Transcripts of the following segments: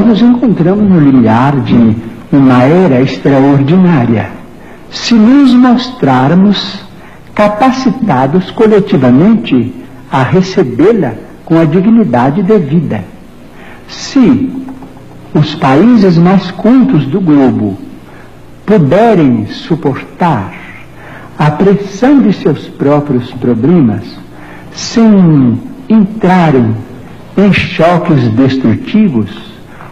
nos encontramos no limiar de uma era extraordinária. Se nos mostrarmos capacitados coletivamente a recebê-la com a dignidade devida. Se os países mais cultos do globo puderem suportar a pressão de seus próprios problemas sem entrarem em choques destrutivos,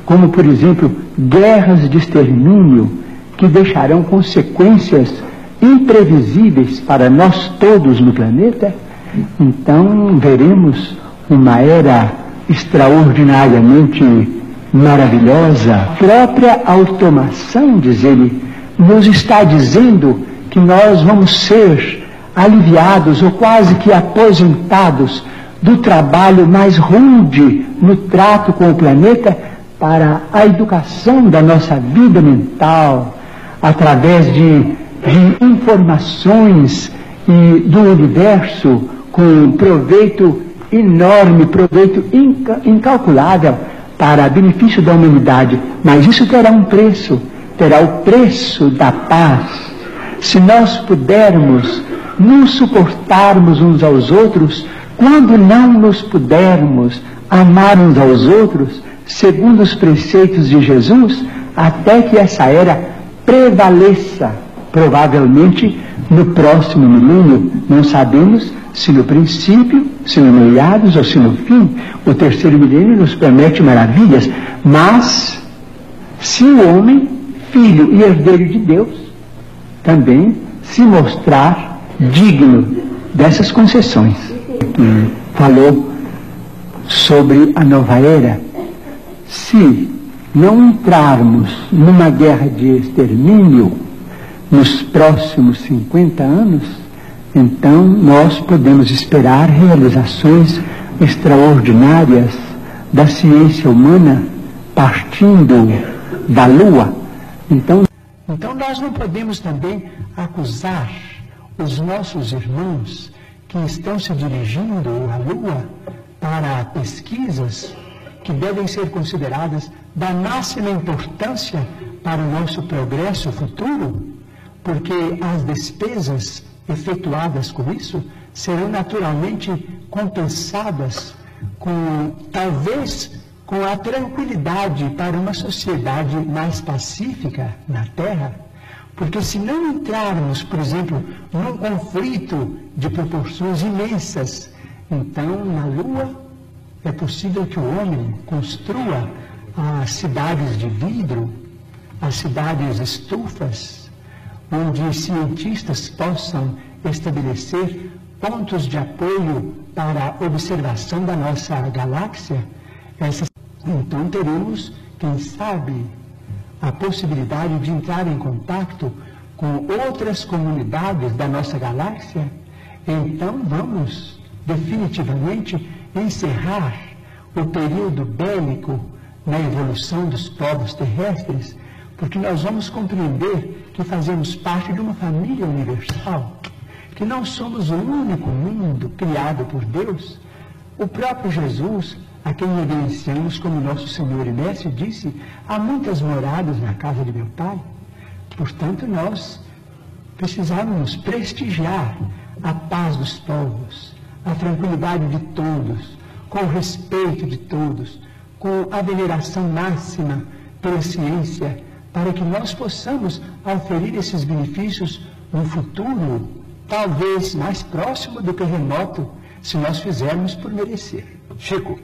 como por exemplo guerras de extermínio que deixarão consequências imprevisíveis para nós todos no planeta, então veremos uma era extraordinariamente maravilhosa. A própria automação, diz ele, nos está dizendo que nós vamos ser aliviados ou quase que aposentados do trabalho mais rude no trato com o planeta para a educação da nossa vida mental, através de, de informações e do universo com proveito enorme, proveito inca, incalculável para benefício da humanidade. Mas isso terá um preço, terá o preço da paz. Se nós pudermos nos suportarmos uns aos outros, quando não nos pudermos amar uns aos outros, segundo os preceitos de Jesus, até que essa era prevaleça, provavelmente no próximo milênio, não sabemos se no princípio, se no meados ou se no fim. O terceiro milênio nos promete maravilhas, mas se o homem, filho e herdeiro de Deus, também se mostrar digno dessas concessões. Que falou sobre a nova era. Se não entrarmos numa guerra de extermínio nos próximos 50 anos, então nós podemos esperar realizações extraordinárias da ciência humana partindo da Lua. Então, então nós não podemos também acusar os nossos irmãos que estão se dirigindo à Lua para pesquisas que devem ser consideradas da máxima importância para o nosso progresso futuro, porque as despesas efetuadas com isso serão naturalmente compensadas com, talvez, com a tranquilidade para uma sociedade mais pacífica na Terra. Porque se não entrarmos, por exemplo, num conflito de proporções imensas, então na Lua é possível que o homem construa as cidades de vidro, as cidades estufas, onde cientistas possam estabelecer pontos de apoio para a observação da nossa galáxia, então teremos, quem sabe, a possibilidade de entrar em contato com outras comunidades da nossa galáxia. Então vamos definitivamente encerrar o período bélico na evolução dos povos terrestres porque nós vamos compreender que fazemos parte de uma família universal, que não somos o único mundo criado por Deus. O próprio Jesus, a quem reverenciamos como nosso Senhor e Mestre, disse: há muitas moradas na casa de meu Pai. Portanto, nós precisamos prestigiar a paz dos povos, a tranquilidade de todos, com o respeito de todos, com a veneração máxima pela ciência para que nós possamos oferir esses benefícios no futuro, talvez mais próximo do que remoto, se nós fizermos por merecer. Chico,